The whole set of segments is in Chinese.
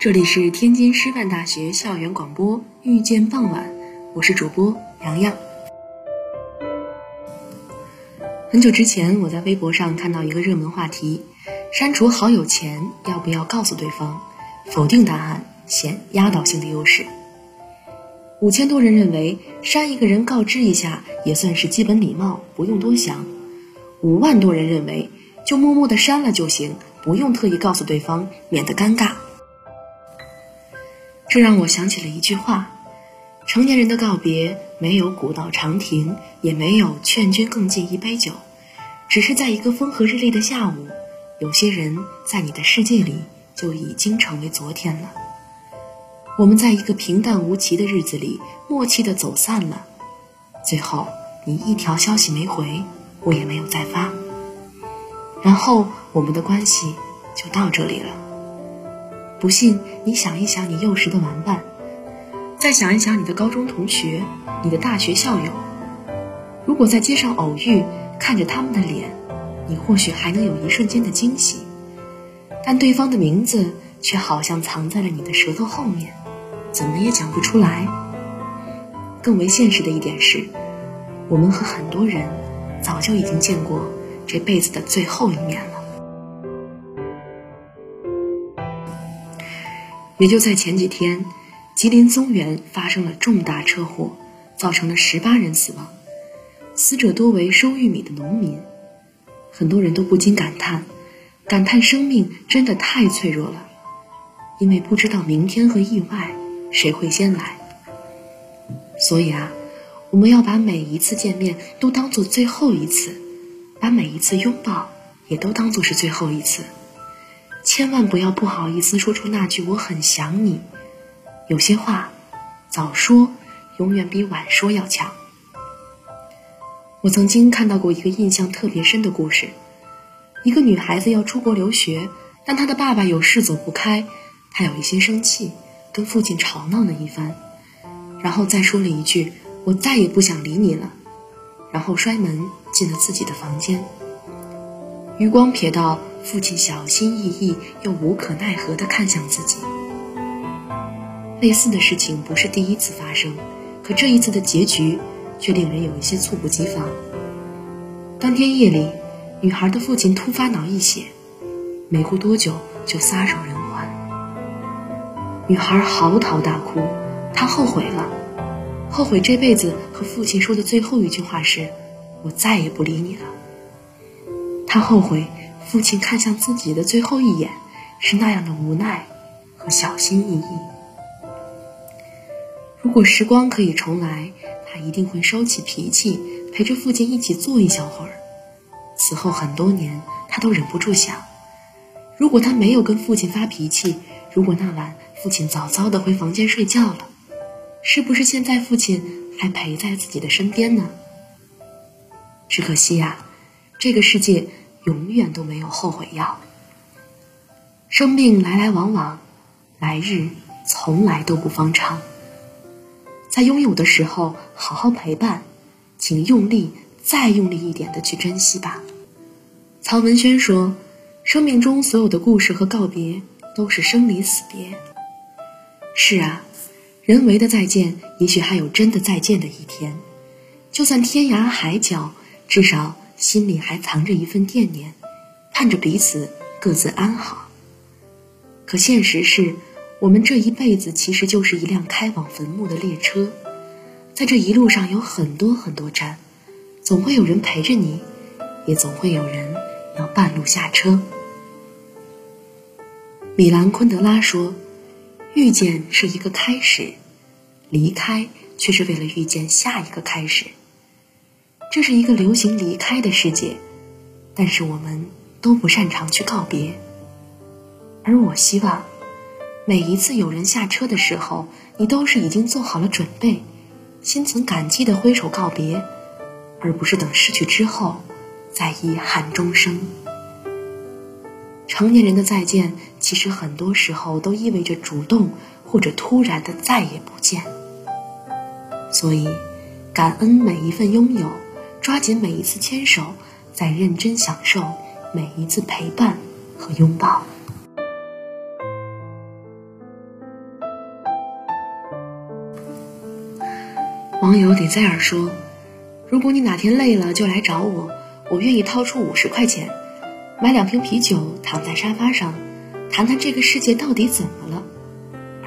这里是天津师范大学校园广播，遇见傍晚，我是主播洋洋。很久之前，我在微博上看到一个热门话题：删除好友前要不要告诉对方？否定答案显压倒性的优势。五千多人认为删一个人告知一下也算是基本礼貌，不用多想；五万多人认为就默默的删了就行，不用特意告诉对方，免得尴尬。这让我想起了一句话：成年人的告别，没有古道长亭，也没有劝君更尽一杯酒，只是在一个风和日丽的下午，有些人在你的世界里就已经成为昨天了。我们在一个平淡无奇的日子里，默契的走散了，最后你一条消息没回，我也没有再发，然后我们的关系就到这里了。不信，你想一想你幼时的玩伴，再想一想你的高中同学、你的大学校友。如果在街上偶遇，看着他们的脸，你或许还能有一瞬间的惊喜，但对方的名字却好像藏在了你的舌头后面，怎么也讲不出来。更为现实的一点是，我们和很多人早就已经见过这辈子的最后一面了。也就在前几天，吉林松原发生了重大车祸，造成了十八人死亡，死者多为收玉米的农民。很多人都不禁感叹，感叹生命真的太脆弱了，因为不知道明天和意外谁会先来。所以啊，我们要把每一次见面都当做最后一次，把每一次拥抱也都当做是最后一次。千万不要不好意思说出那句“我很想你”。有些话，早说永远比晚说要强。我曾经看到过一个印象特别深的故事：一个女孩子要出国留学，但她的爸爸有事走不开，她有一些生气，跟父亲吵闹了一番，然后再说了一句“我再也不想理你了”，然后摔门进了自己的房间。余光瞥到。父亲小心翼翼又无可奈何地看向自己。类似的事情不是第一次发生，可这一次的结局却令人有一些猝不及防。当天夜里，女孩的父亲突发脑溢血，没过多久就撒手人寰。女孩嚎啕大哭，她后悔了，后悔这辈子和父亲说的最后一句话是：“我再也不理你了。”她后悔。父亲看向自己的最后一眼，是那样的无奈和小心翼翼。如果时光可以重来，他一定会收起脾气，陪着父亲一起坐一小会儿。此后很多年，他都忍不住想：如果他没有跟父亲发脾气，如果那晚父亲早早的回房间睡觉了，是不是现在父亲还陪在自己的身边呢？只可惜呀，这个世界。永远都没有后悔药。生命来来往往，来日从来都不方长。在拥有的时候好好陪伴，请用力再用力一点的去珍惜吧。曹文轩说：“生命中所有的故事和告别都是生离死别。”是啊，人为的再见，也许还有真的再见的一天。就算天涯海角，至少。心里还藏着一份惦念，盼着彼此各自安好。可现实是，我们这一辈子其实就是一辆开往坟墓的列车，在这一路上有很多很多站，总会有人陪着你，也总会有人要半路下车。米兰昆德拉说：“遇见是一个开始，离开却是为了遇见下一个开始。”这是一个流行离开的世界，但是我们都不擅长去告别。而我希望，每一次有人下车的时候，你都是已经做好了准备，心存感激的挥手告别，而不是等失去之后再遗憾终生。成年人的再见，其实很多时候都意味着主动或者突然的再也不见。所以，感恩每一份拥有。抓紧每一次牵手，再认真享受每一次陪伴和拥抱。网友得在尔说：“如果你哪天累了就来找我，我愿意掏出五十块钱，买两瓶啤酒，躺在沙发上，谈谈这个世界到底怎么了，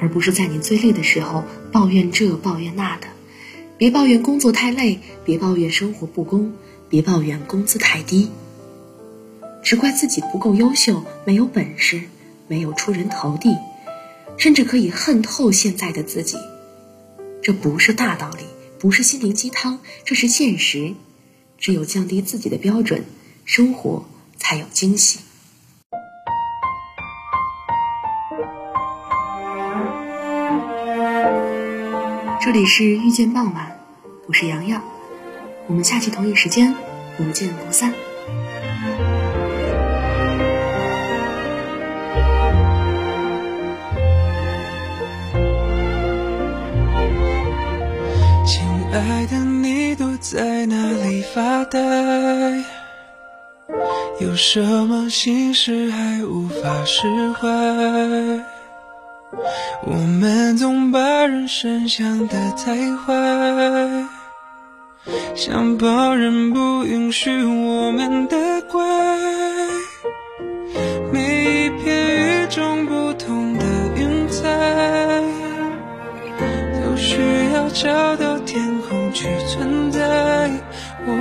而不是在你最累的时候抱怨这抱怨那的。”别抱怨工作太累，别抱怨生活不公，别抱怨工资太低，只怪自己不够优秀，没有本事，没有出人头地，甚至可以恨透现在的自己。这不是大道理。”不是心灵鸡汤，这是现实。只有降低自己的标准，生活才有惊喜。这里是遇见傍晚，我是洋洋，我们下期同一时间不见不散。亲爱的你躲在哪里发呆？有什么心事还无法释怀？我们总把人生想得太坏，想旁人不允许我们的怪。每一片与众不同的云彩，都需要找到天空。去存在，我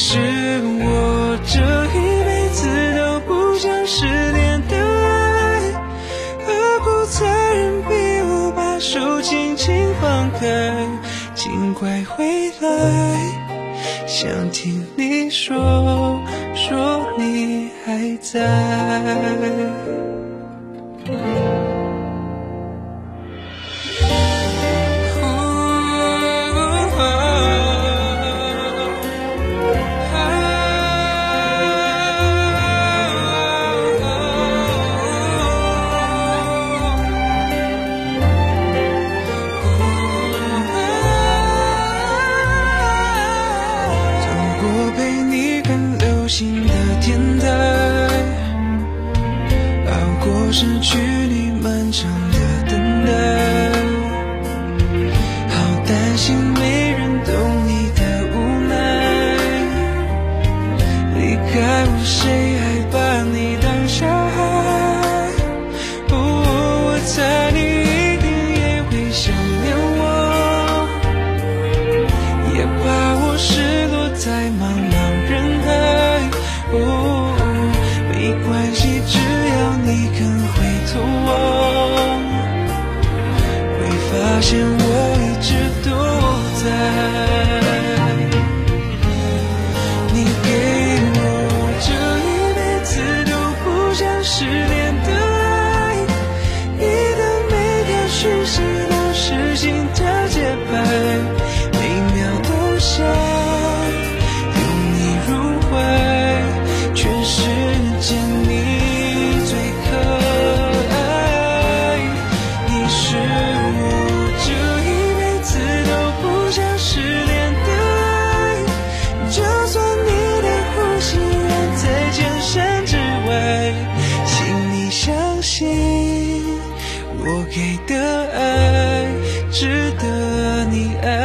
是我这一辈子都不想失联的爱，何苦残忍逼我把手轻轻放开？尽快回来，想听你说说你还在。你爱。